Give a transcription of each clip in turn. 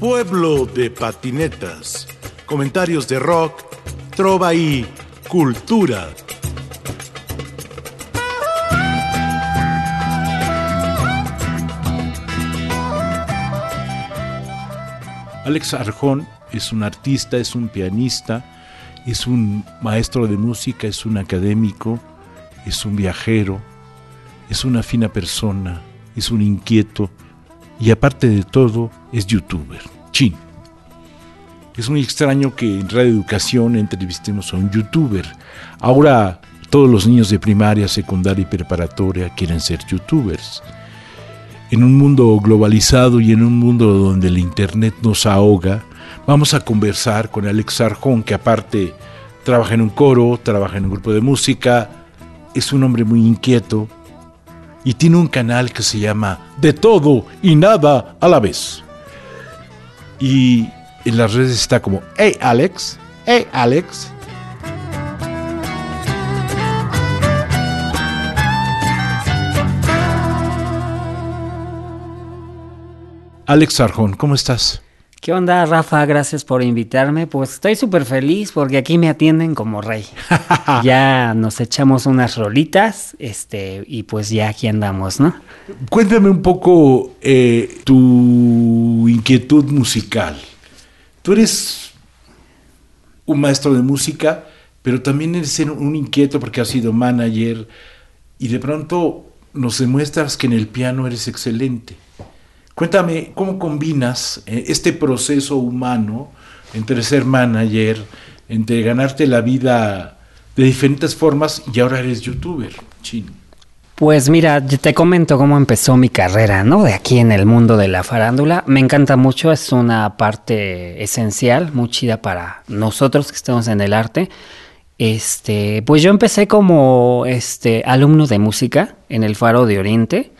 Pueblo de patinetas. Comentarios de rock, trova y cultura. Alex Arjón es un artista, es un pianista, es un maestro de música, es un académico, es un viajero, es una fina persona, es un inquieto y aparte de todo es youtuber. Chin. Es muy extraño que en Radio Educación entrevistemos a un youtuber. Ahora todos los niños de primaria, secundaria y preparatoria quieren ser youtubers. En un mundo globalizado y en un mundo donde el Internet nos ahoga, vamos a conversar con Alex Arjón, que aparte trabaja en un coro, trabaja en un grupo de música, es un hombre muy inquieto y tiene un canal que se llama De todo y nada a la vez. Y en las redes está como, hey Alex, hey Alex. Alex Arjón, ¿cómo estás? ¿Qué onda, Rafa? Gracias por invitarme. Pues estoy súper feliz porque aquí me atienden como rey. ya nos echamos unas rolitas, este, y pues ya aquí andamos, ¿no? Cuéntame un poco eh, tu inquietud musical. Tú eres un maestro de música, pero también eres un inquieto porque has sido manager y de pronto nos demuestras que en el piano eres excelente. Cuéntame, ¿cómo combinas eh, este proceso humano entre ser manager, entre ganarte la vida de diferentes formas y ahora eres youtuber? Chino. Pues mira, te comento cómo empezó mi carrera, ¿no? De aquí en el mundo de la farándula. Me encanta mucho, es una parte esencial, muy chida para nosotros que estamos en el arte. Este, pues yo empecé como este alumno de música en el Faro de Oriente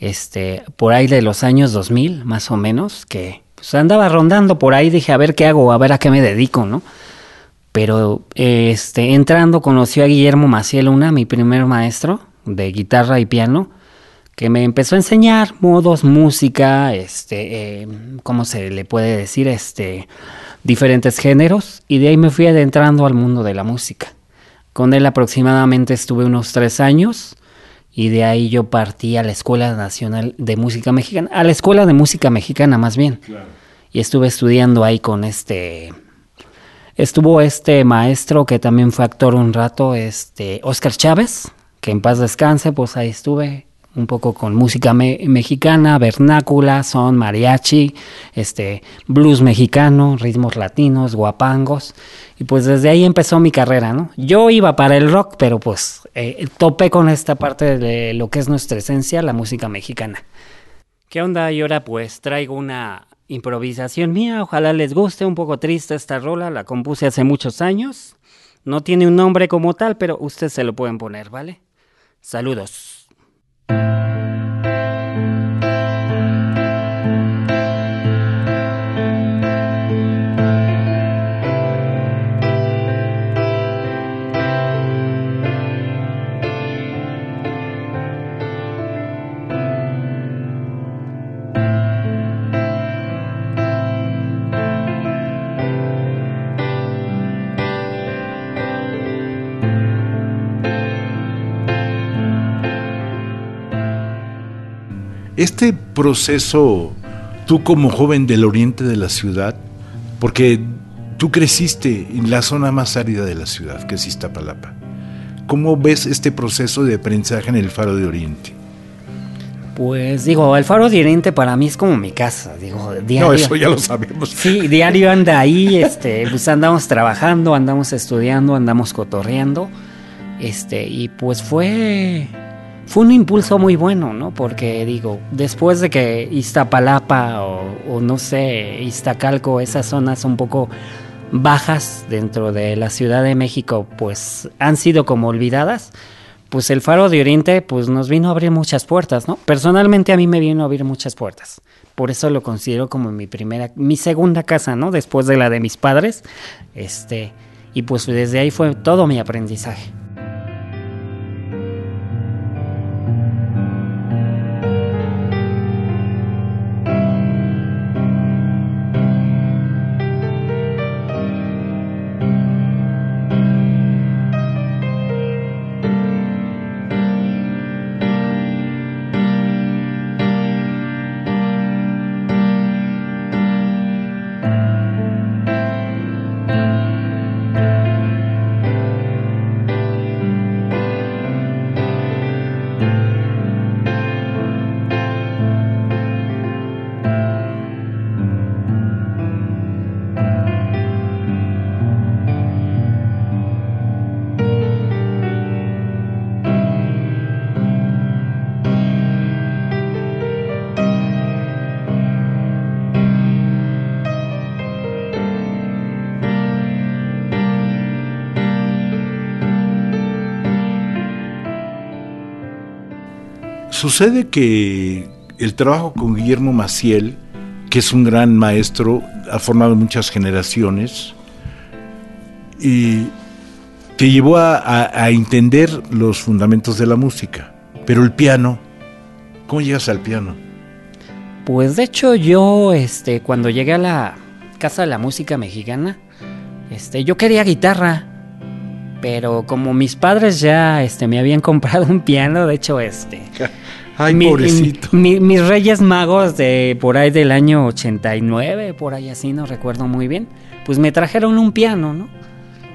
este, por ahí de los años 2000, más o menos, que pues, andaba rondando por ahí, dije, a ver qué hago, a ver a qué me dedico, ¿no? Pero este, entrando conoció a Guillermo Maciel Luna, mi primer maestro de guitarra y piano, que me empezó a enseñar modos, música, este, eh, ¿cómo se le puede decir? Este, diferentes géneros, y de ahí me fui adentrando al mundo de la música. Con él aproximadamente estuve unos tres años, y de ahí yo partí a la Escuela Nacional de Música Mexicana, a la Escuela de Música Mexicana más bien. Y estuve estudiando ahí con este estuvo este maestro que también fue actor un rato, este Oscar Chávez, que en paz descanse, pues ahí estuve un poco con música mexicana, vernácula, son mariachi, este blues mexicano, ritmos latinos, guapangos y pues desde ahí empezó mi carrera, ¿no? Yo iba para el rock, pero pues eh, topé con esta parte de lo que es nuestra esencia, la música mexicana. ¿Qué onda? Y ahora pues traigo una improvisación mía, ojalá les guste, un poco triste esta rola, la compuse hace muchos años. No tiene un nombre como tal, pero ustedes se lo pueden poner, ¿vale? Saludos. Música Este proceso, tú como joven del oriente de la ciudad, porque tú creciste en la zona más árida de la ciudad, que es Iztapalapa, ¿cómo ves este proceso de aprendizaje en el Faro de Oriente? Pues digo, el Faro de Oriente para mí es como mi casa, digo, diario. No, eso ya lo sabemos. Sí, diario anda ahí, este, pues andamos trabajando, andamos estudiando, andamos cotorreando, este, y pues fue fue un impulso muy bueno, ¿no? Porque digo, después de que Iztapalapa o, no sé, Iztacalco, esas zonas un poco bajas dentro de la Ciudad de México, pues han sido como olvidadas, pues el Faro de Oriente pues nos vino a abrir muchas puertas, ¿no? Personalmente a mí me vino a abrir muchas puertas. Por eso lo considero como mi primera, mi segunda casa, ¿no? Después de la de mis padres. Este, y pues desde ahí fue todo mi aprendizaje. Sucede que el trabajo con Guillermo Maciel, que es un gran maestro, ha formado muchas generaciones, y te llevó a, entender los fundamentos de la música. Pero el piano, ¿cómo llegas al piano? Pues de hecho yo, este, cuando llegué a la Casa de la Música Mexicana, este, yo quería guitarra, pero como mis padres ya, este, me habían comprado un piano, de hecho, este, Ay, pobrecito. mis Reyes Magos de por ahí del año 89, por ahí así, no recuerdo muy bien, pues me trajeron un piano, ¿no?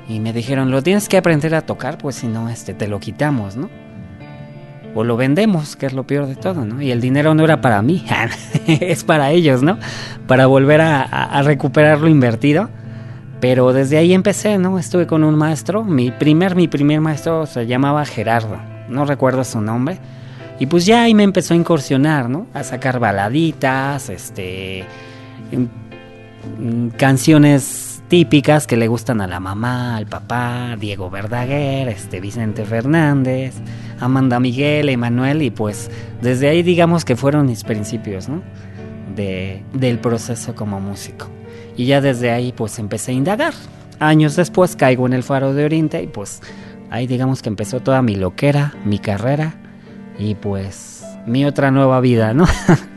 Y me dijeron, lo tienes que aprender a tocar, pues si no, este, te lo quitamos, ¿no? O lo vendemos, que es lo peor de todo, ¿no? Y el dinero no era para mí, es para ellos, ¿no? Para volver a, a, recuperar lo invertido. Pero desde ahí empecé, ¿no? Estuve con un maestro, mi primer, mi primer maestro se llamaba Gerardo, no recuerdo su nombre y pues ya ahí me empezó a incursionar, ¿no? A sacar baladitas, este. canciones típicas que le gustan a la mamá, al papá, Diego Verdaguer, este Vicente Fernández, Amanda Miguel, Emanuel, y pues desde ahí digamos que fueron mis principios, ¿no? De, del proceso como músico. Y ya desde ahí pues empecé a indagar. Años después caigo en el Faro de Oriente y pues ahí digamos que empezó toda mi loquera, mi carrera y pues mi otra nueva vida, ¿no?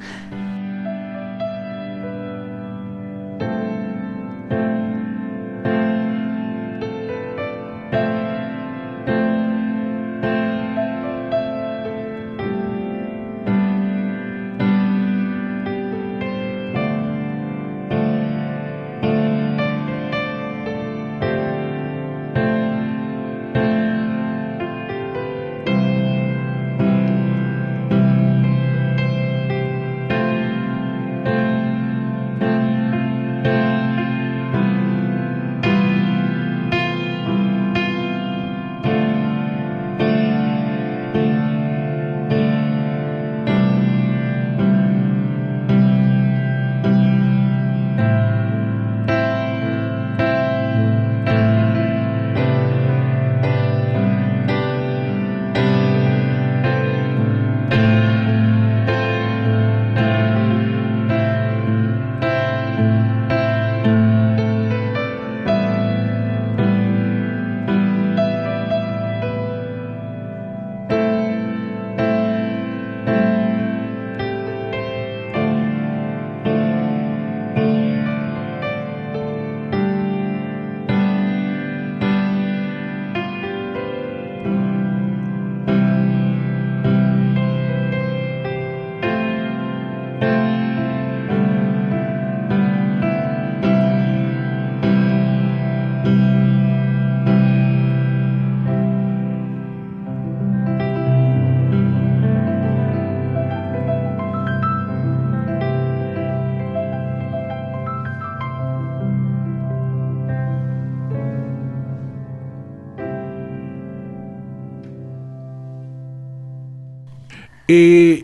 Eh,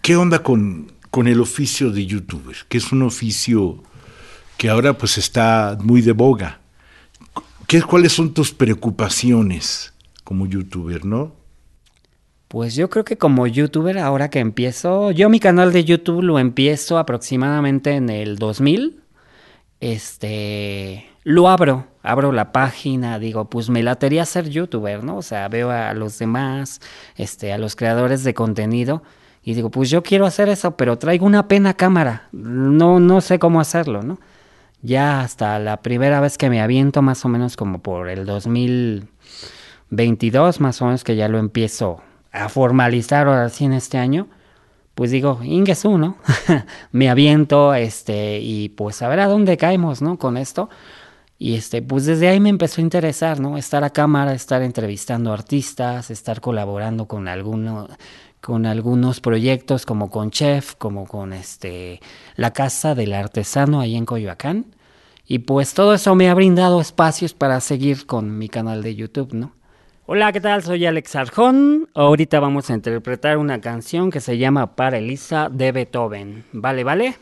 ¿Qué onda con, con el oficio de youtuber? Que es un oficio que ahora pues está muy de boga. ¿Qué, ¿Cuáles son tus preocupaciones como youtuber, no? Pues yo creo que como youtuber, ahora que empiezo, yo mi canal de YouTube lo empiezo aproximadamente en el 2000. Este, lo abro, abro la página, digo, pues me latería ser youtuber, ¿no? O sea, veo a los demás, este, a los creadores de contenido y digo, pues yo quiero hacer eso, pero traigo una pena cámara, no, no sé cómo hacerlo, ¿no? Ya hasta la primera vez que me aviento, más o menos como por el 2022, más o menos que ya lo empiezo a formalizar ahora sí en este año, pues digo, Ingesu, ¿no? me aviento, este, y pues a ver a dónde caemos, ¿no? Con esto. Y este, pues desde ahí me empezó a interesar, ¿no? Estar a cámara, estar entrevistando artistas, estar colaborando con alguno, con algunos proyectos como con Chef, como con este la Casa del Artesano ahí en Coyoacán. Y pues todo eso me ha brindado espacios para seguir con mi canal de YouTube, ¿no? Hola, ¿qué tal? Soy Alex Arjón. Ahorita vamos a interpretar una canción que se llama Para Elisa de Beethoven. ¿Vale, vale?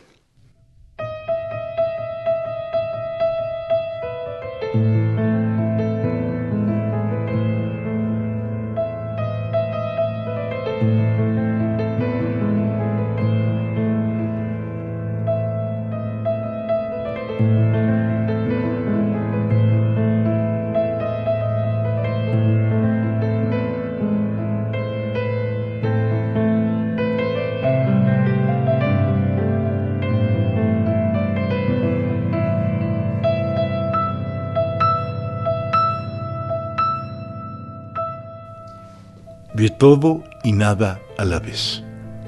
Todo y nada a la vez.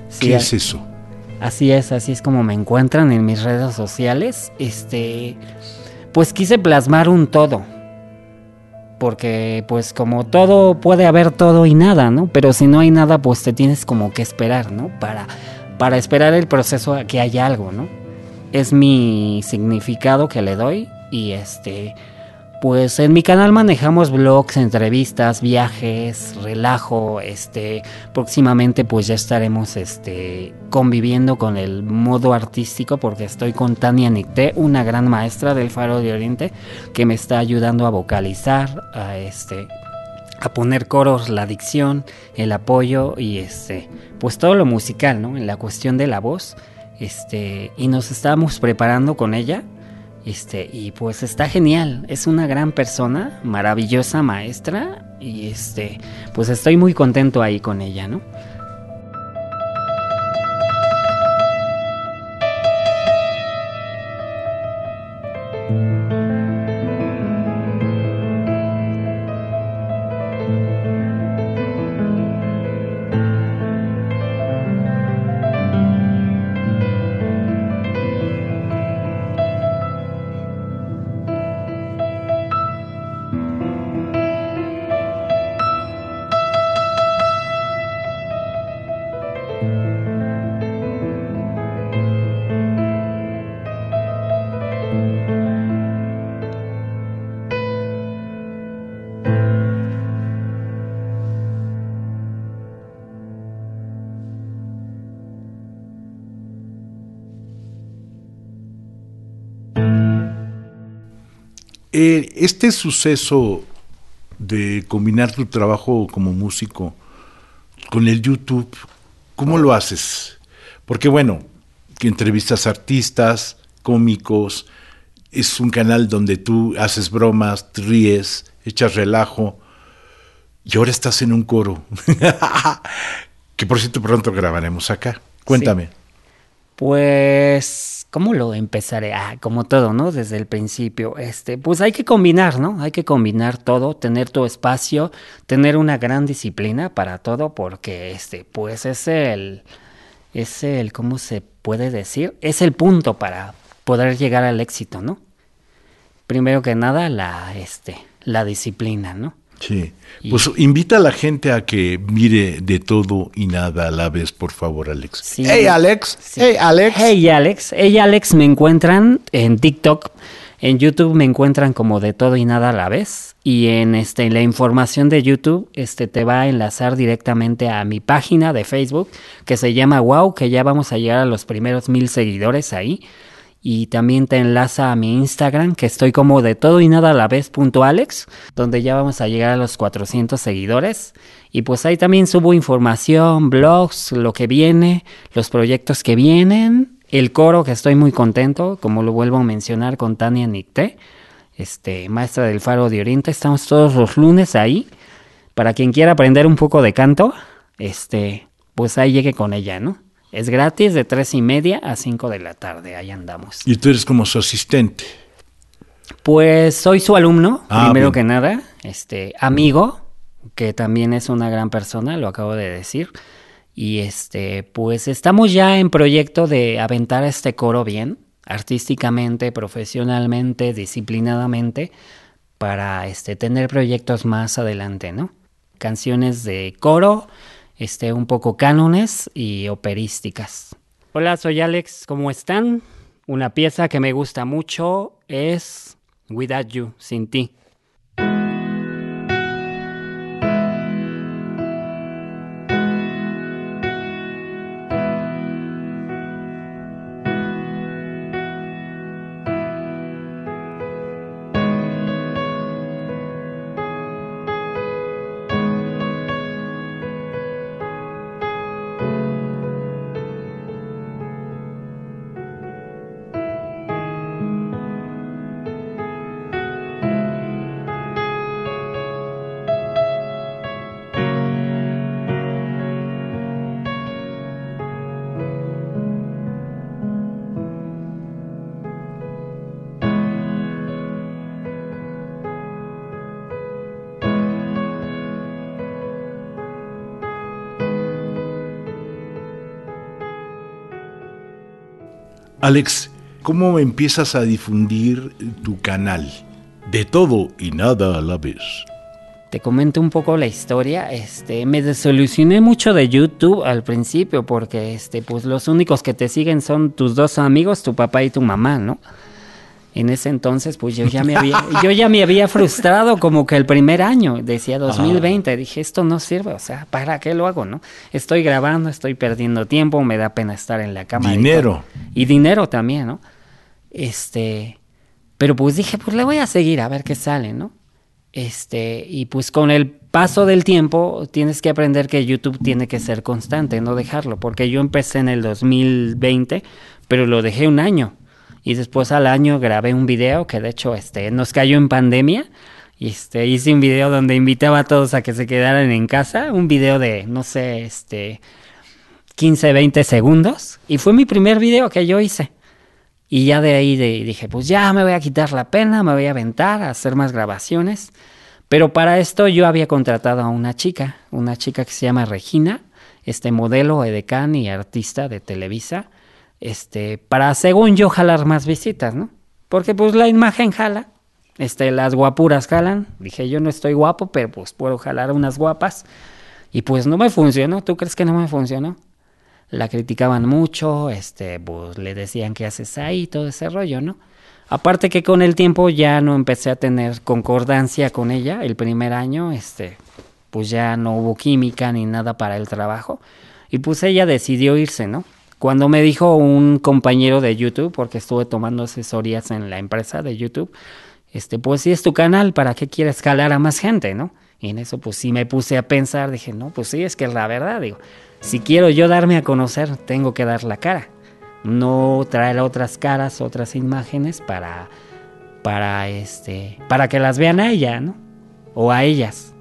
Sí, ¿Qué es eso? Así es, así es como me encuentran en mis redes sociales. Este, pues quise plasmar un todo. Porque pues como todo puede haber todo y nada, ¿no? Pero si no hay nada, pues te tienes como que esperar, ¿no? Para para esperar el proceso a que haya algo, ¿no? Es mi significado que le doy y este pues en mi canal manejamos blogs, entrevistas, viajes, relajo, este, próximamente pues ya estaremos este conviviendo con el modo artístico porque estoy con Tania Nicté, una gran maestra del Faro de Oriente que me está ayudando a vocalizar, a este a poner coros, la dicción, el apoyo y este, pues todo lo musical, ¿no? En la cuestión de la voz, este, y nos estamos preparando con ella, este, y pues está genial, es una gran persona, maravillosa maestra, y este, pues estoy muy contento ahí con ella, ¿no? Eh, este suceso de combinar tu trabajo como músico con el YouTube, ¿cómo lo haces? Porque bueno, que entrevistas artistas, cómicos, es un canal donde tú haces bromas, ríes, echas relajo, y ahora estás en un coro, que por cierto pronto grabaremos acá. Cuéntame. Pues, ¿cómo lo empezaré? Ah, como todo, ¿no? Desde el principio. Este, pues hay que combinar, ¿no? Hay que combinar todo, tener tu espacio, tener una gran disciplina para todo, porque este, pues es el, es el, ¿cómo se puede decir? Es el punto para poder llegar al éxito, ¿no? Primero que nada, la, este, la disciplina, ¿no? Sí. Pues invita a la gente a que mire de todo y nada a la vez, por favor, Alex. Sí. Hey, Alex. Sí. Hey, Alex. Hey Alex. Hey Alex me encuentran en TikTok. En YouTube me encuentran como de todo y nada a la vez. Y en este, la información de YouTube este, te va a enlazar directamente a mi página de Facebook que se llama Wow, que ya vamos a llegar a los primeros mil seguidores ahí. Y también te enlaza a mi Instagram, que estoy como de todo y nada a la vez punto Alex, donde ya vamos a llegar a los 400 seguidores. Y pues ahí también subo información, blogs, lo que viene, los proyectos que vienen, el coro que estoy muy contento, como lo vuelvo a mencionar con Tania Nicté, este, maestra del Faro de Oriente. Estamos todos los lunes ahí. Para quien quiera aprender un poco de canto, este, pues ahí llegue con ella, ¿no? Es gratis de tres y media a 5 de la tarde, ahí andamos. Y tú eres como su asistente. Pues soy su alumno, Ah, primero que nada, este amigo, que también es una gran persona, lo acabo de decir. Y este, pues estamos ya en proyecto de aventar este coro bien, artísticamente, profesionalmente, disciplinadamente, para este tener proyectos más adelante, ¿no? Canciones de coro, este, un poco cánones y operísticas. Hola, soy Alex, ¿cómo están? Una pieza que me gusta mucho es Without You, sin ti. Alex, ¿cómo empiezas a difundir tu canal? De todo y nada a la vez. Te comento un poco la historia. Este, me desolucioné mucho de YouTube al principio porque este, pues los únicos que te siguen son tus dos amigos, tu papá y tu mamá, ¿no? En ese entonces, pues yo ya me había, yo ya me había frustrado como que el primer año, decía 2020, dije, esto no sirve, o sea, ¿para qué lo hago, no? Estoy grabando, estoy perdiendo tiempo, me da pena estar en la cama. Dinero. Y, dinero también, ¿no? Este, pero pues dije, pues le voy a seguir a ver qué sale, ¿no? Este, y pues con el paso del tiempo tienes que aprender que YouTube tiene que ser constante, no dejarlo, porque yo empecé en el 2020, pero lo dejé un año y después al año grabé un video que de hecho este, nos cayó en pandemia. Y este, hice un video donde invitaba a todos a que se quedaran en casa, un video de, no sé, este, 15, 20 segundos. Y fue mi primer video que yo hice. Y ya de ahí dije, pues ya me voy a quitar la pena, me voy a aventar a hacer más grabaciones. Pero para esto yo había contratado a una chica, una chica que se llama Regina, este modelo edecán y artista de Televisa este, para según yo jalar más visitas, ¿no? Porque pues la imagen jala, este, las guapuras jalan, dije yo no estoy guapo, pero pues puedo jalar unas guapas, y pues no me funcionó, ¿tú crees que no me funcionó? La criticaban mucho, este, pues le decían qué haces ahí, todo ese rollo, ¿no? Aparte que con el tiempo ya no empecé a tener concordancia con ella, el primer año, este, pues ya no hubo química ni nada para el trabajo, y pues ella decidió irse, ¿no? Cuando me dijo un compañero de YouTube, porque estuve tomando asesorías en la empresa de YouTube, este, pues si es tu canal, ¿para qué quieres jalar a más gente, no? Y en eso pues sí me puse a pensar, dije, no, pues sí, es que es la verdad, digo, si quiero yo darme a conocer, tengo que dar la cara, no traer otras caras, otras imágenes para, para, este, para que las vean a ella, ¿no? O a ellas.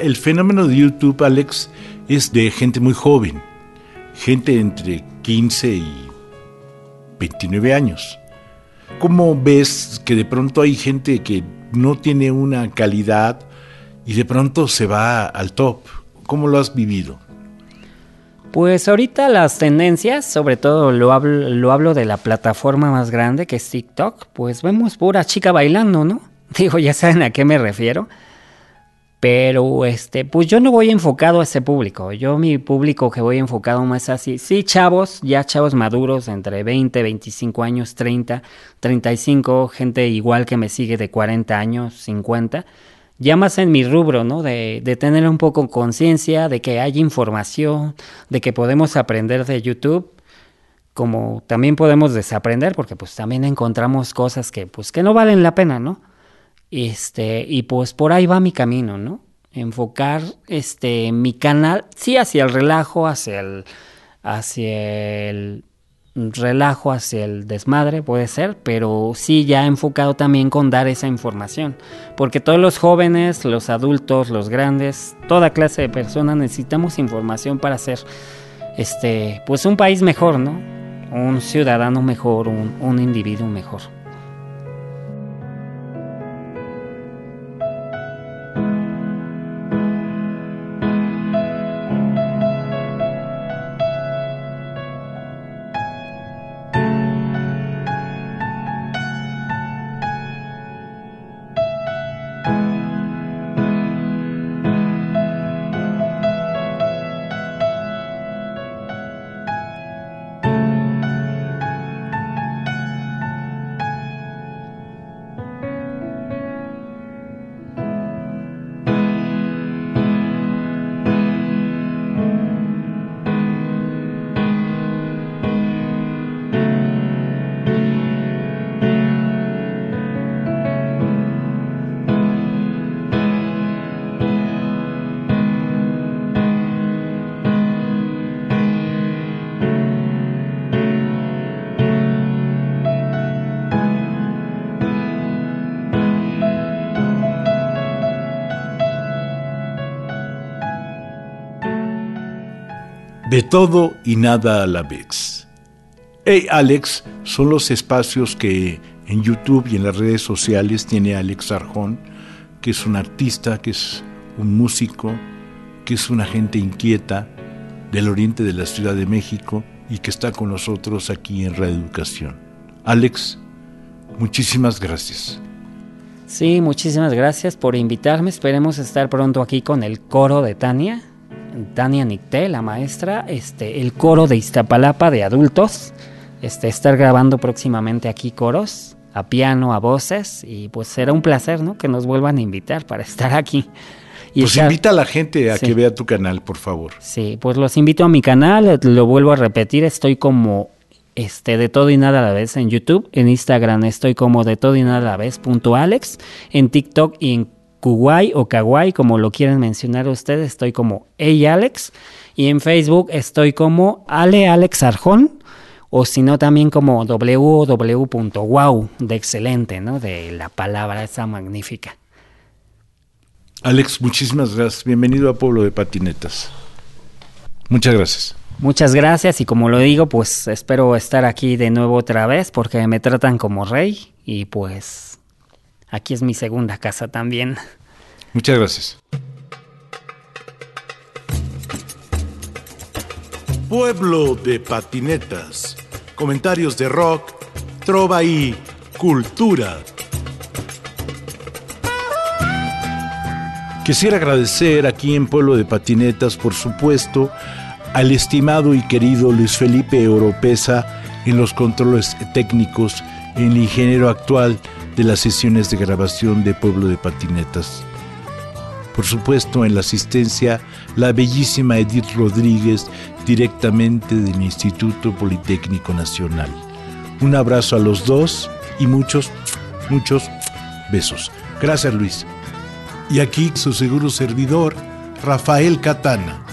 El fenómeno de YouTube, Alex, es de gente muy joven, gente entre 15 y 29 años. ¿Cómo ves que de pronto hay gente que no tiene una calidad y de pronto se va al top? ¿Cómo lo has vivido? Pues ahorita las tendencias, sobre todo lo hablo, lo hablo de la plataforma más grande que es TikTok, pues vemos pura chica bailando, ¿no? Digo, ya saben a qué me refiero. Pero este, pues yo no voy enfocado a ese público. Yo mi público que voy enfocado más así, sí, chavos, ya chavos maduros entre 20, 25 años, 30, 35, gente igual que me sigue de 40 años, 50. Ya más en mi rubro, ¿no? De, de tener un poco conciencia de que hay información, de que podemos aprender de YouTube, como también podemos desaprender, porque pues también encontramos cosas que pues que no valen la pena, ¿no? Este, y pues por ahí va mi camino, ¿no? Enfocar este mi canal, sí, hacia el relajo, hacia el, hacia el relajo, hacia el desmadre, puede ser, pero sí ya enfocado también con dar esa información. Porque todos los jóvenes, los adultos, los grandes, toda clase de personas necesitamos información para ser este, pues un país mejor, ¿no? Un ciudadano mejor, un, un individuo mejor. De todo y nada a la vez. Hey Alex son los espacios que en YouTube y en las redes sociales tiene Alex Arjón, que es un artista, que es un músico, que es una gente inquieta del oriente de la Ciudad de México y que está con nosotros aquí en Reeducación. Alex, muchísimas gracias. Sí, muchísimas gracias por invitarme. Esperemos estar pronto aquí con el coro de Tania, Tania Nicté, la maestra, este, el coro de Iztapalapa de adultos. Este, estar grabando próximamente aquí coros, a piano, a voces, y pues será un placer, ¿no? Que nos vuelvan a invitar para estar aquí. Y pues invita a la gente a que vea tu canal, por favor. Sí, pues los invito a mi canal, lo vuelvo a repetir, estoy como este, de todo y nada a la vez en YouTube, en Instagram estoy como de todo y nada a la vez punto Alex, en TikTok y en Kuwai o Kawaii, como lo quieren mencionar ustedes, estoy como Hey Alex, y en Facebook estoy como Ale Alex Arjón, o si no también como www.wow, de excelente, ¿no? De la palabra esa magnífica. Alex, muchísimas gracias. Bienvenido a Pueblo de Patinetas. Muchas gracias. Muchas gracias y como lo digo, pues espero estar aquí de nuevo otra vez porque me tratan como rey y pues aquí es mi segunda casa también. Muchas gracias. Pueblo de Patinetas. Comentarios de rock, trova y cultura. Quisiera agradecer aquí en Pueblo de Patinetas, por supuesto, al estimado y querido Luis Felipe Europeza en los controles técnicos, el ingeniero actual de las sesiones de grabación de Pueblo de Patinetas. Por supuesto, en la asistencia, la bellísima Edith Rodríguez, directamente del Instituto Politécnico Nacional. Un abrazo a los dos y muchos, muchos besos. Gracias, Luis. Y aquí su seguro servidor, Rafael Catana.